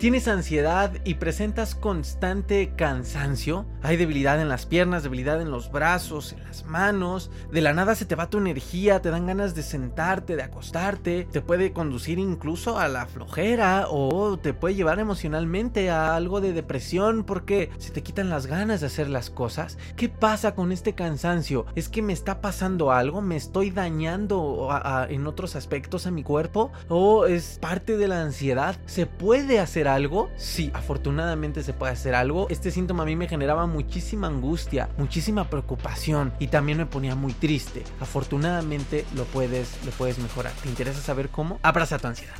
¿Tienes ansiedad y presentas constante cansancio? Hay debilidad en las piernas, debilidad en los brazos, en las manos. De la nada se te va tu energía, te dan ganas de sentarte, de acostarte. Te puede conducir incluso a la flojera o te puede llevar emocionalmente a algo de depresión porque se te quitan las ganas de hacer las cosas. ¿Qué pasa con este cansancio? ¿Es que me está pasando algo? ¿Me estoy dañando en otros aspectos a mi cuerpo? ¿O es parte de la ansiedad? ¿Se puede hacer algo? Sí, afortunadamente se puede hacer algo. Este síntoma a mí me generaba muchísima angustia, muchísima preocupación y también me ponía muy triste. Afortunadamente lo puedes, lo puedes mejorar. ¿Te interesa saber cómo? Abraza tu ansiedad.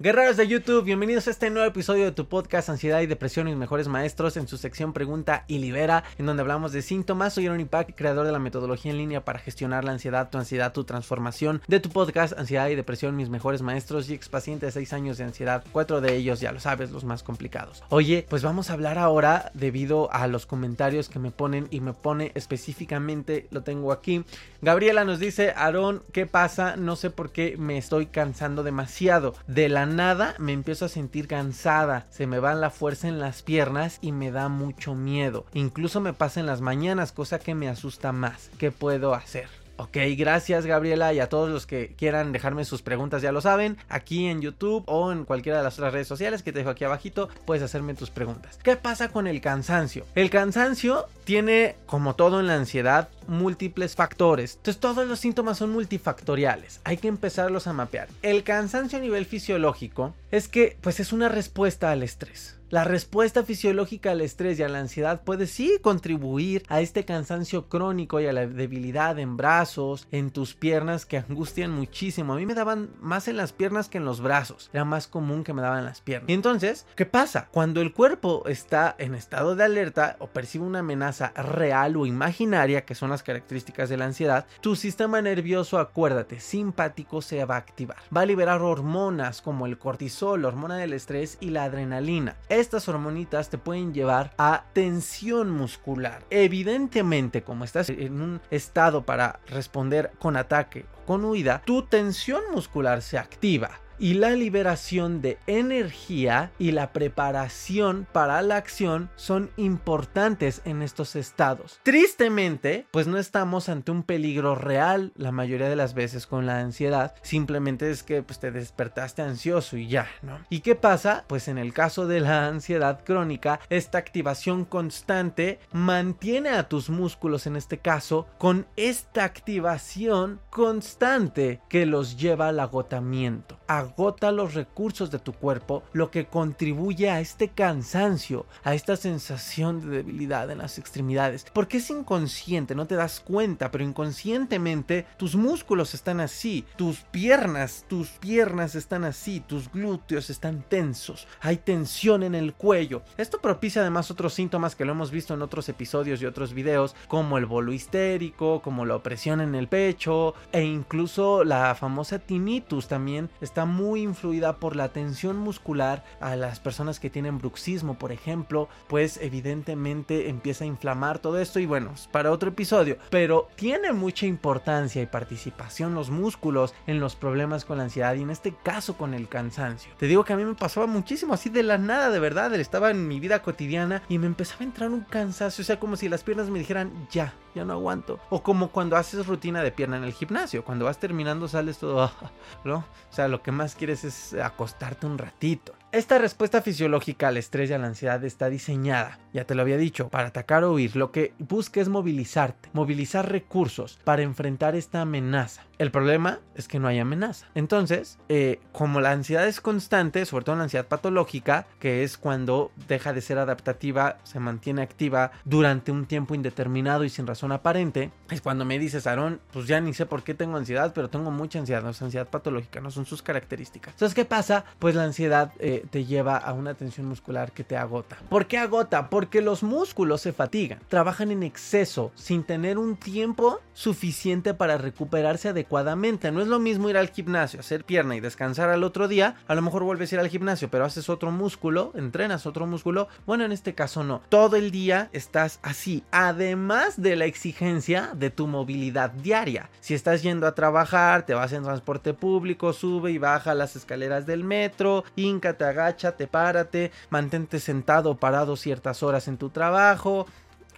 Guerreros de YouTube, bienvenidos a este nuevo episodio de tu podcast Ansiedad y Depresión y mejores maestros en su sección Pregunta y Libera, en donde hablamos de síntomas. Soy Aaron Pack, creador de la metodología en línea para gestionar la ansiedad, tu ansiedad, tu transformación de tu podcast Ansiedad y Depresión, mis mejores maestros y ex paciente de 6 años de ansiedad, cuatro de ellos, ya lo sabes, los más complicados. Oye, pues vamos a hablar ahora debido a los comentarios que me ponen y me pone específicamente, lo tengo aquí. Gabriela nos dice, Aaron, ¿qué pasa? No sé por qué me estoy cansando demasiado. De la nada me empiezo a sentir cansada, se me va la fuerza en las piernas y me da mucho miedo. Incluso me pasa en las mañanas, cosa que me asusta más. ¿Qué puedo hacer? Ok, gracias Gabriela y a todos los que quieran dejarme sus preguntas ya lo saben, aquí en YouTube o en cualquiera de las otras redes sociales que te dejo aquí abajito, puedes hacerme tus preguntas. ¿Qué pasa con el cansancio? El cansancio tiene, como todo en la ansiedad, múltiples factores. Entonces todos los síntomas son multifactoriales. Hay que empezarlos a mapear. El cansancio a nivel fisiológico es que pues es una respuesta al estrés. La respuesta fisiológica al estrés y a la ansiedad puede sí contribuir a este cansancio crónico y a la debilidad en brazos, en tus piernas que angustian muchísimo. A mí me daban más en las piernas que en los brazos. Era más común que me daban las piernas. Y entonces, ¿qué pasa? Cuando el cuerpo está en estado de alerta o percibe una amenaza real o imaginaria, que son las características de la ansiedad, tu sistema nervioso, acuérdate, simpático se va a activar. Va a liberar hormonas como el cortisol, la hormona del estrés y la adrenalina estas hormonitas te pueden llevar a tensión muscular. Evidentemente, como estás en un estado para responder con ataque o con huida, tu tensión muscular se activa y la liberación de energía y la preparación para la acción son importantes en estos estados. Tristemente, pues no estamos ante un peligro real la mayoría de las veces con la ansiedad, simplemente es que pues, te despertaste ansioso y ya, ¿no? ¿Y qué pasa? Pues en el caso de la ansiedad crónica, esta activación constante mantiene a tus músculos en este caso con esta activación constante que los lleva al agotamiento agota los recursos de tu cuerpo, lo que contribuye a este cansancio, a esta sensación de debilidad en las extremidades. Porque es inconsciente, no te das cuenta, pero inconscientemente tus músculos están así, tus piernas, tus piernas están así, tus glúteos están tensos, hay tensión en el cuello. Esto propicia además otros síntomas que lo hemos visto en otros episodios y otros videos, como el bolo histérico, como la opresión en el pecho e incluso la famosa tinnitus también está muy influida por la tensión muscular a las personas que tienen bruxismo, por ejemplo, pues evidentemente empieza a inflamar todo esto y bueno, para otro episodio, pero tiene mucha importancia y participación los músculos en los problemas con la ansiedad y en este caso con el cansancio. Te digo que a mí me pasaba muchísimo así de la nada, de verdad, estaba en mi vida cotidiana y me empezaba a entrar un cansancio, o sea, como si las piernas me dijeran, ya, ya no aguanto. O como cuando haces rutina de pierna en el gimnasio, cuando vas terminando sales todo, ¿no? O sea, lo que más quieres es acostarte un ratito. Esta respuesta fisiológica al estrés y a la ansiedad está diseñada, ya te lo había dicho, para atacar o huir. Lo que busca es movilizarte, movilizar recursos para enfrentar esta amenaza. El problema es que no hay amenaza. Entonces, eh, como la ansiedad es constante, sobre todo la ansiedad patológica, que es cuando deja de ser adaptativa, se mantiene activa durante un tiempo indeterminado y sin razón aparente, es cuando me dices, Aarón, pues ya ni sé por qué tengo ansiedad, pero tengo mucha ansiedad, no es ansiedad patológica, no son sus características. Entonces, ¿qué pasa? Pues la ansiedad... Eh, te lleva a una tensión muscular que te agota. ¿Por qué agota? Porque los músculos se fatigan, trabajan en exceso sin tener un tiempo suficiente para recuperarse adecuadamente. No es lo mismo ir al gimnasio, hacer pierna y descansar al otro día. A lo mejor vuelves a ir al gimnasio, pero haces otro músculo, entrenas otro músculo. Bueno, en este caso no. Todo el día estás así, además de la exigencia de tu movilidad diaria. Si estás yendo a trabajar, te vas en transporte público, sube y baja las escaleras del metro, te agacha, te párate, mantente sentado o parado ciertas horas en tu trabajo.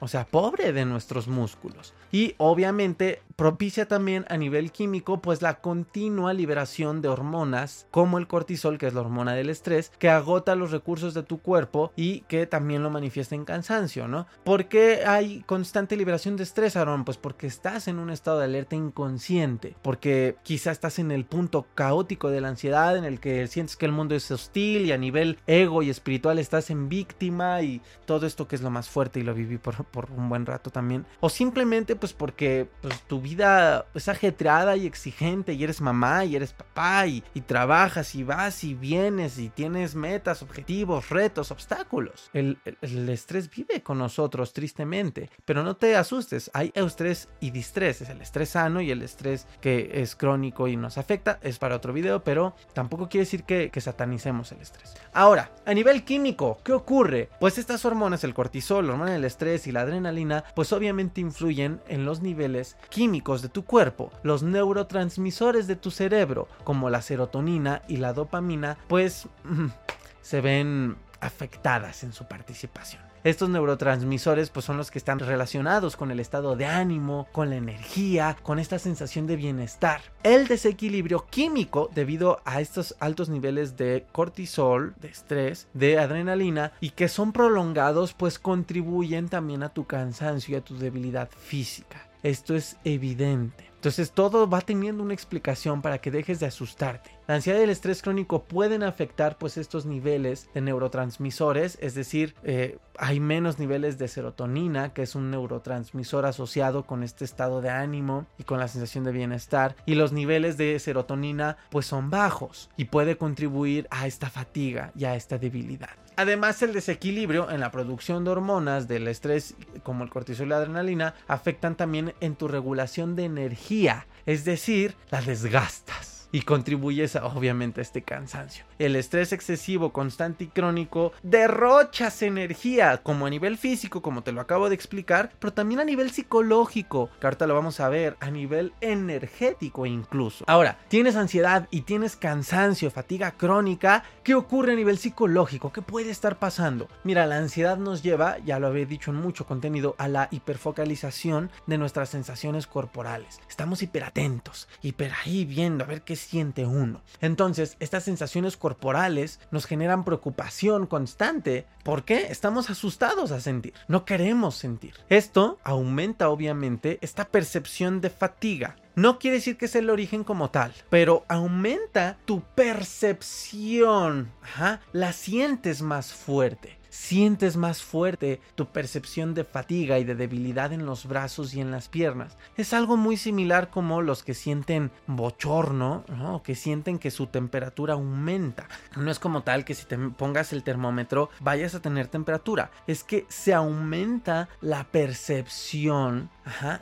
O sea, pobre de nuestros músculos. Y obviamente propicia también a nivel químico pues la continua liberación de hormonas como el cortisol que es la hormona del estrés que agota los recursos de tu cuerpo y que también lo manifiesta en cansancio, ¿no? ¿Por qué hay constante liberación de estrés, Aaron? Pues porque estás en un estado de alerta inconsciente, porque quizá estás en el punto caótico de la ansiedad en el que sientes que el mundo es hostil y a nivel ego y espiritual estás en víctima y todo esto que es lo más fuerte y lo viví por, por un buen rato también. O simplemente pues porque pues, tu vida es ajetreada y exigente y eres mamá y eres papá y, trabajas y vas y vienes y tienes metas, objetivos, retos, obstáculos. El, estrés vive con nosotros tristemente, pero no te asustes, hay eustrés y distrés, es el estrés sano y el estrés que es crónico y nos afecta, es para otro video, pero tampoco quiere decir que, que satanicemos el estrés. Ahora, a nivel químico, ¿qué ocurre? Pues estas hormonas, el cortisol, la hormona del estrés y la adrenalina, pues obviamente influyen en los niveles químicos de tu cuerpo. Los neurotransmisores de tu cerebro, como la serotonina y la dopamina, pues se ven afectadas en su participación. Estos neurotransmisores pues son los que están relacionados con el estado de ánimo, con la energía, con esta sensación de bienestar. El desequilibrio químico debido a estos altos niveles de cortisol, de estrés, de adrenalina y que son prolongados pues contribuyen también a tu cansancio y a tu debilidad física. Esto es evidente. Entonces todo va teniendo una explicación para que dejes de asustarte. La ansiedad y el estrés crónico pueden afectar pues estos niveles de neurotransmisores, es decir, eh, hay menos niveles de serotonina, que es un neurotransmisor asociado con este estado de ánimo y con la sensación de bienestar, y los niveles de serotonina pues son bajos y puede contribuir a esta fatiga y a esta debilidad. Además, el desequilibrio en la producción de hormonas del estrés, como el cortisol y la adrenalina, afectan también en tu regulación de energía, es decir, la desgastas y contribuyes obviamente a este cansancio. El estrés excesivo, constante y crónico derrochas energía, como a nivel físico, como te lo acabo de explicar, pero también a nivel psicológico, que ahorita lo vamos a ver, a nivel energético incluso. Ahora, tienes ansiedad y tienes cansancio, fatiga crónica, ¿qué ocurre a nivel psicológico? ¿Qué puede estar pasando? Mira, la ansiedad nos lleva, ya lo había dicho en mucho contenido, a la hiperfocalización de nuestras sensaciones corporales. Estamos hiperatentos, hiper ahí viendo a ver qué siente uno. Entonces, estas sensaciones corporales nos generan preocupación constante. ¿Por qué? Estamos asustados a sentir. No queremos sentir. Esto aumenta obviamente esta percepción de fatiga. No quiere decir que es el origen como tal, pero aumenta tu percepción. Ajá, la sientes más fuerte sientes más fuerte tu percepción de fatiga y de debilidad en los brazos y en las piernas. Es algo muy similar como los que sienten bochorno, ¿no? que sienten que su temperatura aumenta. No es como tal que si te pongas el termómetro vayas a tener temperatura, es que se aumenta la percepción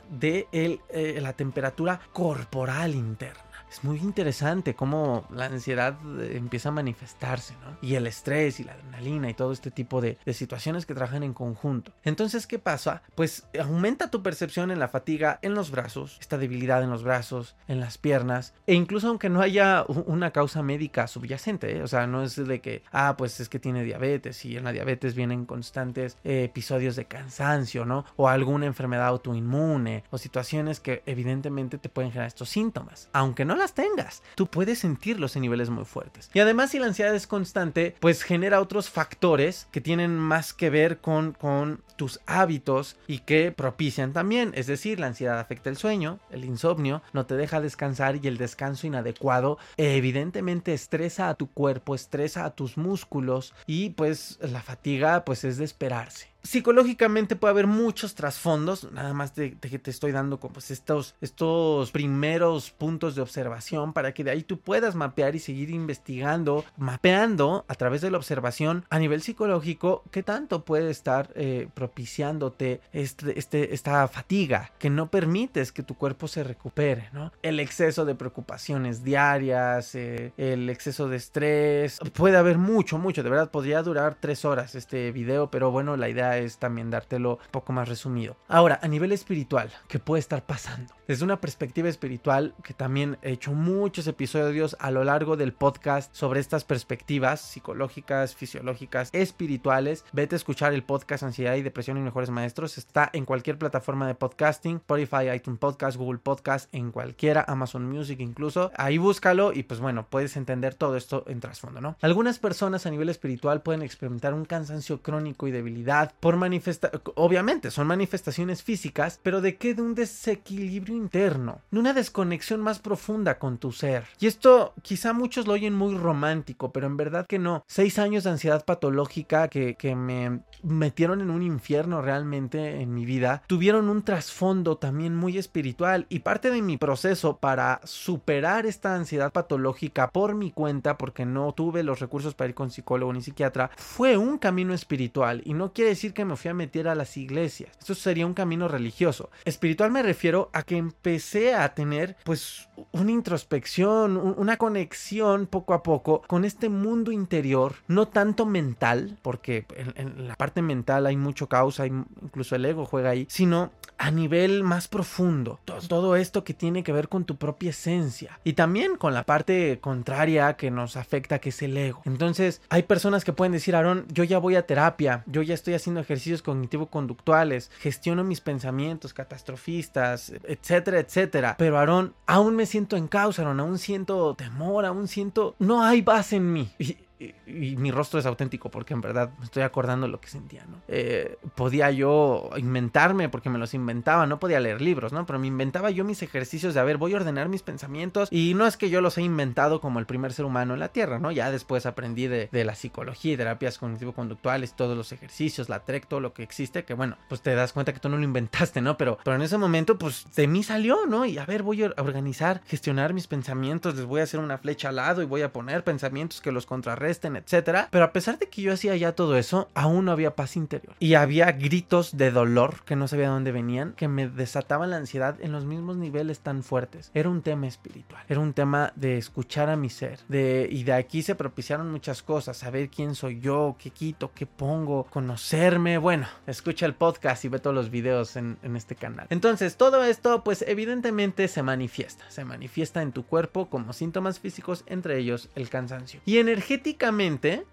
de eh, la temperatura corporal interna. Es muy interesante cómo la ansiedad eh, empieza a manifestarse, ¿no? Y el estrés y la adrenalina y todo este tipo de, situaciones que trabajan en conjunto. Entonces, ¿qué pasa? Pues aumenta tu percepción en la fatiga en los brazos, esta debilidad en los brazos, en las piernas, e incluso aunque no haya una causa médica subyacente, ¿eh? o sea, no es de que, ah, pues es que tiene diabetes y en la diabetes vienen constantes eh, episodios de cansancio, ¿no? O alguna enfermedad autoinmune o situaciones que evidentemente te pueden generar estos síntomas. Aunque no la tengas. Tú puedes sentirlos en niveles muy fuertes. Y además si la ansiedad es constante, pues genera otros factores que tienen más que ver con, con tus hábitos y que propician también. Es decir, la ansiedad afecta el sueño, el insomnio, no te deja descansar y el descanso inadecuado evidentemente estresa a tu cuerpo, estresa a tus músculos y pues la fatiga pues es de esperarse. Psicológicamente puede haber muchos trasfondos, nada más de, que te estoy dando como pues estos, estos primeros puntos de observación para que de ahí tú puedas mapear y seguir investigando, mapeando a través de la observación a nivel psicológico qué tanto puede estar eh, propiciándote este, este, esta fatiga que no permites que tu cuerpo se recupere. El exceso de preocupaciones diarias, eh, el exceso de estrés, puede haber mucho, mucho, de verdad podría durar tres horas este video, pero bueno, la idea es también dártelo un poco más resumido. Ahora, a nivel espiritual, ¿qué puede estar pasando? Desde una perspectiva espiritual, que también he hecho muchos episodios a lo largo del podcast sobre estas perspectivas psicológicas, fisiológicas, espirituales, vete a escuchar el podcast Ansiedad y Depresión y Mejores Maestros. Está en cualquier plataforma de podcasting, Spotify, iTunes Podcast, Google Podcast, en cualquiera, Amazon Music incluso. Ahí búscalo y pues bueno, puedes entender todo esto en trasfondo, ¿no? Algunas personas a nivel espiritual pueden experimentar un cansancio crónico y debilidad por obviamente son manifestaciones físicas, pero de qué de un desequilibrio interno, de una desconexión más profunda con tu ser. Y esto quizá muchos lo oyen muy romántico, pero en verdad que no. Seis años de ansiedad patológica que, que me metieron en un infierno realmente en mi vida, tuvieron un trasfondo también muy espiritual y parte de mi proceso para superar esta ansiedad patológica por mi cuenta, porque no tuve los recursos para ir con psicólogo ni psiquiatra, fue un camino espiritual y no quiere decir que me fui a meter a las iglesias. Esto sería un camino religioso. Espiritual me refiero a que empecé a tener pues una introspección, una conexión poco a poco con este mundo interior, no tanto mental, porque en, la parte mental hay mucho caos, hay, incluso el ego juega ahí, sino a nivel más profundo. Todo, todo, esto que tiene que ver con tu propia esencia y también con la parte contraria que nos afecta, que es el ego. Entonces, hay personas que pueden decir, Aaron, yo ya voy a terapia, yo ya estoy haciendo ejercicios cognitivo-conductuales, gestiono mis pensamientos catastrofistas, etcétera, etcétera. Pero Aarón, aún me siento en causa, Aaron, aún siento temor, aún siento... No hay base en mí. Y, mi rostro es auténtico porque en verdad me estoy acordando lo que sentía, ¿no? Eh, podía yo inventarme porque me los inventaba, no podía leer libros, ¿no? Pero me inventaba yo mis ejercicios de, a ver, voy a ordenar mis pensamientos y no es que yo los he inventado como el primer ser humano en la Tierra, ¿no? Ya después aprendí de, la psicología y terapias cognitivo-conductuales, todos los ejercicios, la TREC, todo lo que existe, que bueno, pues te das cuenta que tú no lo inventaste, ¿no? Pero, pero en ese momento, pues de mí salió, ¿no? Y a ver, voy a organizar, gestionar mis pensamientos, les voy a hacer una flecha al lado y voy a poner pensamientos que los contrarresten etcétera. Pero a pesar de que yo hacía ya todo eso, aún no había paz interior. Y había gritos de dolor que no sabía de dónde venían, que me desataban la ansiedad en los mismos niveles tan fuertes. Era un tema espiritual, era un tema de escuchar a mi ser. De, y de aquí se propiciaron muchas cosas, saber quién soy yo, qué quito, qué pongo, conocerme. Bueno, escucha el podcast y ve todos los videos en, este canal. Entonces, todo esto, pues evidentemente se manifiesta. Se manifiesta en tu cuerpo como síntomas físicos, entre ellos el cansancio. Y energética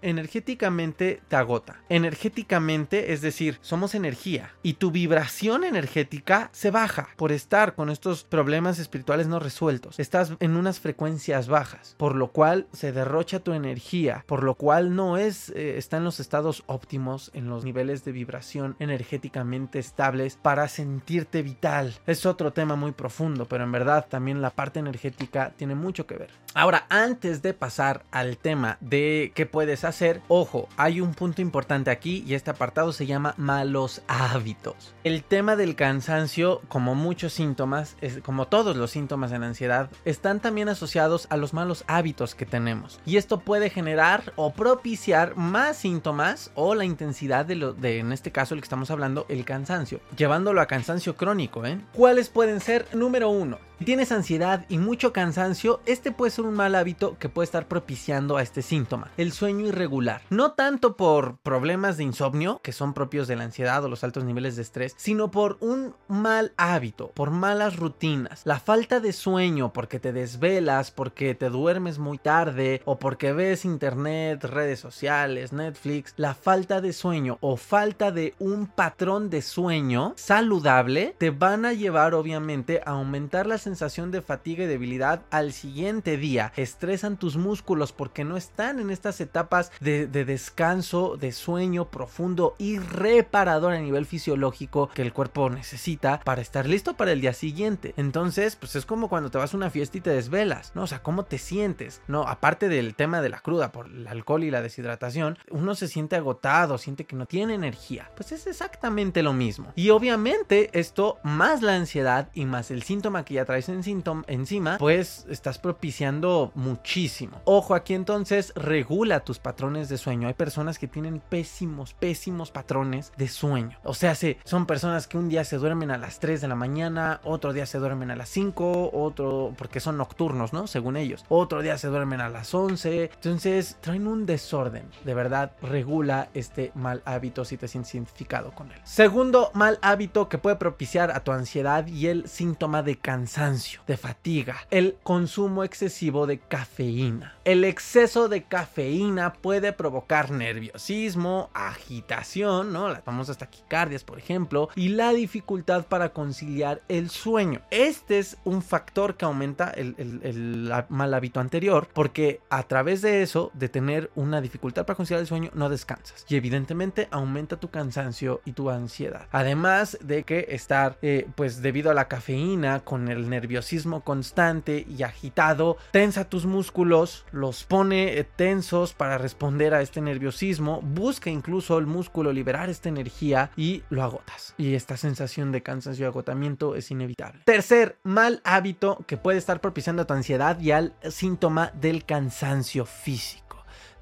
energéticamente, te agota. Energéticamente, es decir, somos energía y tu vibración energética se baja por estar con estos problemas espirituales no resueltos. Estás en unas frecuencias bajas, por lo cual se derrocha tu energía, por lo cual no es, eh, está en los estados óptimos, en los niveles de vibración energéticamente estables para sentirte vital. Es otro tema muy profundo, pero en verdad también la parte energética tiene mucho que ver. Ahora, antes de pasar al tema de qué puedes hacer, ojo, hay un punto importante aquí y este apartado se llama malos hábitos. El tema del cansancio, como muchos síntomas, como todos los síntomas en ansiedad, están también asociados a los malos hábitos que tenemos. Y esto puede generar o propiciar más síntomas o la intensidad de lo de, en este caso, el que estamos hablando, el cansancio, llevándolo a cansancio crónico. ¿eh? ¿Cuáles pueden ser? Número uno, si tienes ansiedad y mucho cansancio, este puede ser un mal hábito que puede estar propiciando a este síntoma el sueño irregular. No tanto por problemas de insomnio, que son propios de la ansiedad o los altos niveles de estrés, sino por un mal hábito, por malas rutinas. La falta de sueño porque te desvelas, porque te duermes muy tarde o porque ves internet, redes sociales, Netflix. La falta de sueño o falta de un patrón de sueño saludable te van a llevar obviamente a aumentar la sensación de fatiga y debilidad al siguiente día. Estresan tus músculos porque no están en estas etapas de, descanso, de sueño profundo y reparador a nivel fisiológico que el cuerpo necesita para estar listo para el día siguiente. Entonces, pues es como cuando te vas a una fiesta y te desvelas, ¿no? O sea, ¿cómo te sientes? No, aparte del tema de la cruda por el alcohol y la deshidratación, uno se siente agotado, siente que no tiene energía. Pues es exactamente lo mismo. Y obviamente esto más la ansiedad y más el síntoma que ya traes en encima, pues estás propiciando muchísimo. Ojo aquí entonces, regula tus patrones de sueño. Hay personas que tienen pésimos, pésimos patrones de sueño. O sea, son personas que un día se duermen a las 3 de la mañana, otro día se duermen a las 5, otro porque son nocturnos, ¿no? Según ellos. Otro día se duermen a las 11. Entonces, traen un desorden. De verdad, regula este mal hábito si te sientes identificado con él. Segundo mal hábito que puede propiciar a tu ansiedad y el síntoma de cansancio, de fatiga, el consumo excesivo de cafeína. El exceso de cafeína puede provocar nerviosismo, agitación, ¿no? Las famosas taquicardias, por ejemplo, y la dificultad para conciliar el sueño. Este es un factor que aumenta el, mal hábito anterior, porque a través de eso, de tener una dificultad para conciliar el sueño, no descansas. Y evidentemente aumenta tu cansancio y tu ansiedad. Además de que estar, eh, pues debido a la cafeína, con el nerviosismo constante y agitado, tensa tus músculos, los pone eh, tensos para responder a este nerviosismo, busca incluso el músculo liberar esta energía y lo agotas. Y esta sensación de cansancio y agotamiento es inevitable. Tercer mal hábito que puede estar propiciando tu ansiedad y al síntoma del cansancio físico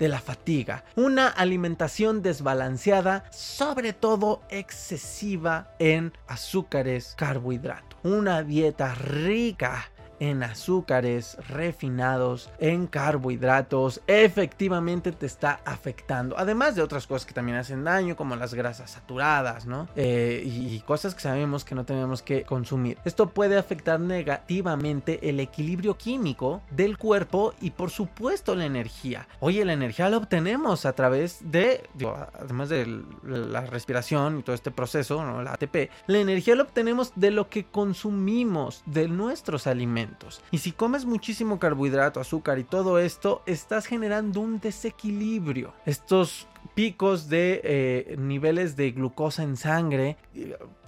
de la fatiga, una alimentación desbalanceada, sobre todo excesiva en azúcares, carbohidratos, una dieta rica en azúcares refinados, en carbohidratos, efectivamente te está afectando. Además de otras cosas que también hacen daño, como las grasas saturadas, ¿no? Eh, y cosas que sabemos que no tenemos que consumir. Esto puede afectar negativamente el equilibrio químico del cuerpo y por supuesto la energía. Oye, la energía la obtenemos a través de, además de la respiración y todo este proceso, ¿no? La ATP, la energía la obtenemos de lo que consumimos, de nuestros alimentos. Y si comes muchísimo carbohidrato, azúcar y todo esto, estás generando un desequilibrio. Estos picos de eh, niveles de glucosa en sangre,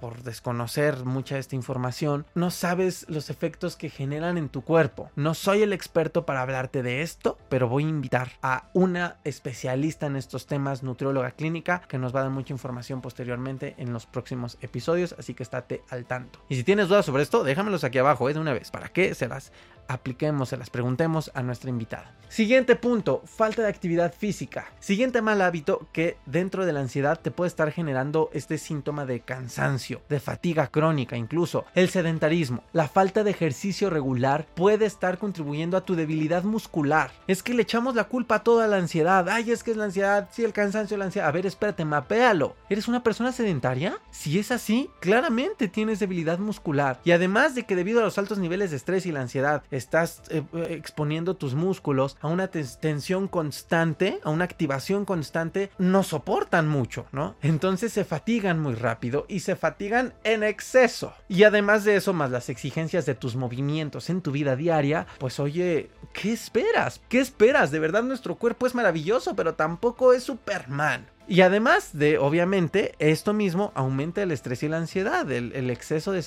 por desconocer mucha de esta información, no sabes los efectos que generan en tu cuerpo. No soy el experto para hablarte de esto, pero voy a invitar a una especialista en estos temas, nutrióloga clínica, que nos va a dar mucha información posteriormente en los próximos episodios, así que estate al tanto. Y si tienes dudas sobre esto, déjamelos aquí abajo ¿eh? de una vez, para que se las apliquemos, preguntemos a nuestra invitada. Siguiente punto, falta de actividad física. Siguiente mal hábito que dentro de la ansiedad te puede estar generando este síntoma de cansancio, de fatiga crónica incluso, el sedentarismo. La falta de ejercicio regular puede estar contribuyendo a tu debilidad muscular. Es que le echamos la culpa a toda la ansiedad. Ay, es que es la ansiedad, sí, el cansancio, la ansiedad. A ver, espérate, mapéalo. ¿Eres una persona sedentaria? Si es así, claramente tienes debilidad muscular. Y además de que debido a los altos niveles de estrés y la ansiedad, estás eh, exponiendo tus músculos a una tensión constante, a una activación constante, no soportan mucho, ¿no? Entonces se fatigan muy rápido y se fatigan en exceso. Y además de eso, más las exigencias de tus movimientos en tu vida diaria, pues oye, ¿qué esperas? ¿Qué esperas? De verdad nuestro cuerpo es maravilloso, pero tampoco es Superman. Y además de, obviamente, esto mismo aumenta el estrés y la ansiedad. El, exceso de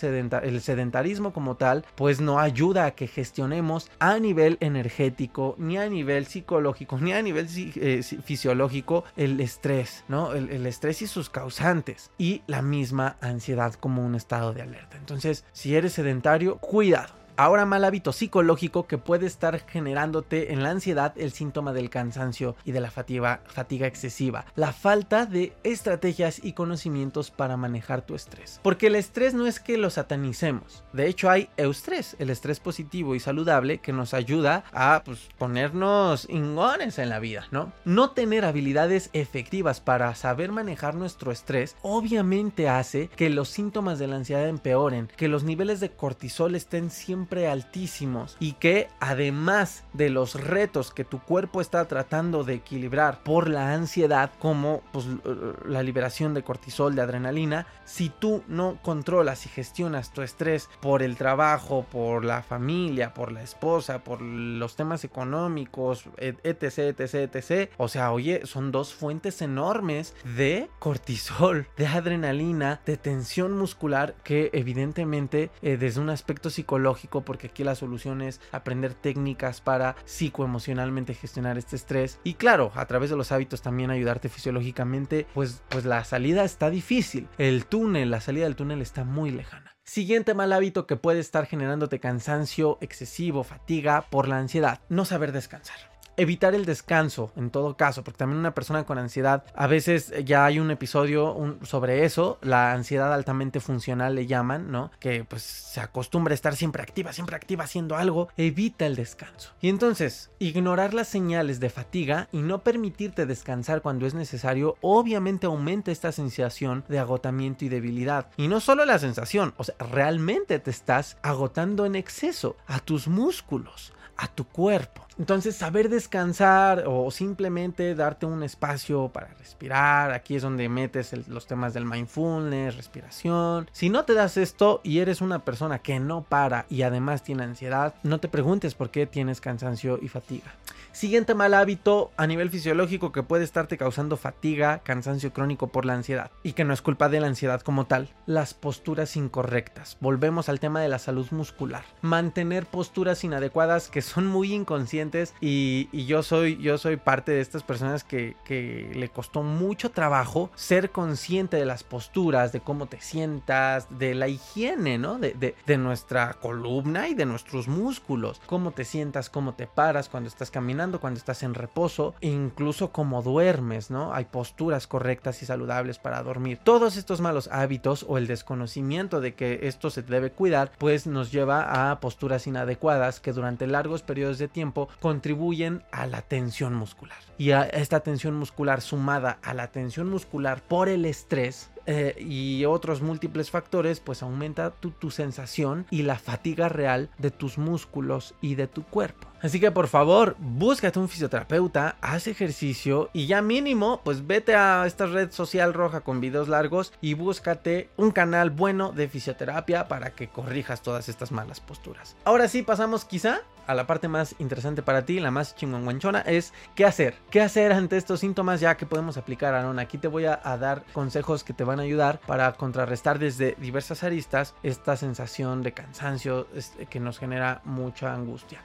el sedentarismo como tal, pues no ayuda a que gestionemos a nivel energético, ni a nivel psicológico, ni a nivel eh, fisiológico el estrés, ¿no? el estrés y sus causantes. Y la misma ansiedad como un estado de alerta. Entonces, si eres sedentario, cuidado. Ahora mal hábito psicológico que puede estar generándote en la ansiedad el síntoma del cansancio y de la fatiga, excesiva. La falta de estrategias y conocimientos para manejar tu estrés. Porque el estrés no es que lo satanicemos. De hecho hay eustrés, el estrés positivo y saludable que nos ayuda a pues, ponernos ingones en la vida, ¿no? No tener habilidades efectivas para saber manejar nuestro estrés obviamente hace que los síntomas de la ansiedad empeoren, que los niveles de cortisol estén siempre altísimos y que además de los retos que tu cuerpo está tratando de equilibrar por la ansiedad, como pues, la liberación de cortisol, de adrenalina, si tú no controlas y gestionas tu estrés por el trabajo, por la familia, por la esposa, por los temas económicos, etc, etc, etc, o sea, oye, son dos fuentes enormes de cortisol, de adrenalina, de tensión muscular que evidentemente eh, desde un aspecto psicológico, porque aquí la solución es aprender técnicas para psicoemocionalmente gestionar este estrés y claro, a través de los hábitos también ayudarte fisiológicamente, pues, pues la salida está difícil. El túnel, la salida del túnel está muy lejana. Siguiente mal hábito que puede estar generándote cansancio excesivo, fatiga por la ansiedad, no saber descansar evitar el descanso en todo caso, porque también una persona con ansiedad, a veces ya hay un episodio sobre eso, la ansiedad altamente funcional le llaman, ¿no? Que pues se acostumbra a estar siempre activa, siempre activa haciendo algo, evita el descanso. Y entonces, ignorar las señales de fatiga y no permitirte descansar cuando es necesario, obviamente aumenta esta sensación de agotamiento y debilidad. Y no solo la sensación, o sea, realmente te estás agotando en exceso a tus músculos, a tu cuerpo. Entonces, saber descansar o simplemente darte un espacio para respirar, aquí es donde metes los temas del mindfulness, respiración. Si no te das esto y eres una persona que no para y además tiene ansiedad, no te preguntes por qué tienes cansancio y fatiga. Siguiente mal hábito a nivel fisiológico que puede estarte causando fatiga, cansancio crónico por la ansiedad y que no es culpa de la ansiedad como tal, las posturas incorrectas. Volvemos al tema de la salud muscular. Mantener posturas inadecuadas que son muy inconscientes y, yo, soy, yo soy parte de estas personas que, le costó mucho trabajo ser consciente de las posturas, de cómo te sientas, de la higiene, ¿no? De, de nuestra columna y de nuestros músculos. Cómo te sientas, cómo te paras cuando estás caminando cuando estás en reposo, incluso como duermes, ¿no? Hay posturas correctas y saludables para dormir. Todos estos malos hábitos o el desconocimiento de que esto se debe cuidar, pues nos lleva a posturas inadecuadas que durante largos periodos de tiempo contribuyen a la tensión muscular. Y a esta tensión muscular sumada a la tensión muscular por el estrés, eh, y otros múltiples factores, pues aumenta tu sensación y la fatiga real de tus músculos y de tu cuerpo. Así que por favor, búscate un fisioterapeuta, haz ejercicio y ya mínimo, pues vete a esta red social roja con videos largos y búscate un canal bueno de fisioterapia para que corrijas todas estas malas posturas. Ahora sí, pasamos quizá a la parte más interesante para ti, la más chingonguanchona, es qué hacer. ¿Qué hacer ante estos síntomas ya que podemos aplicar, Aaron? Aquí te voy a, a dar consejos que te van a ayudar para contrarrestar desde diversas aristas esta sensación de cansancio que nos genera mucha angustia.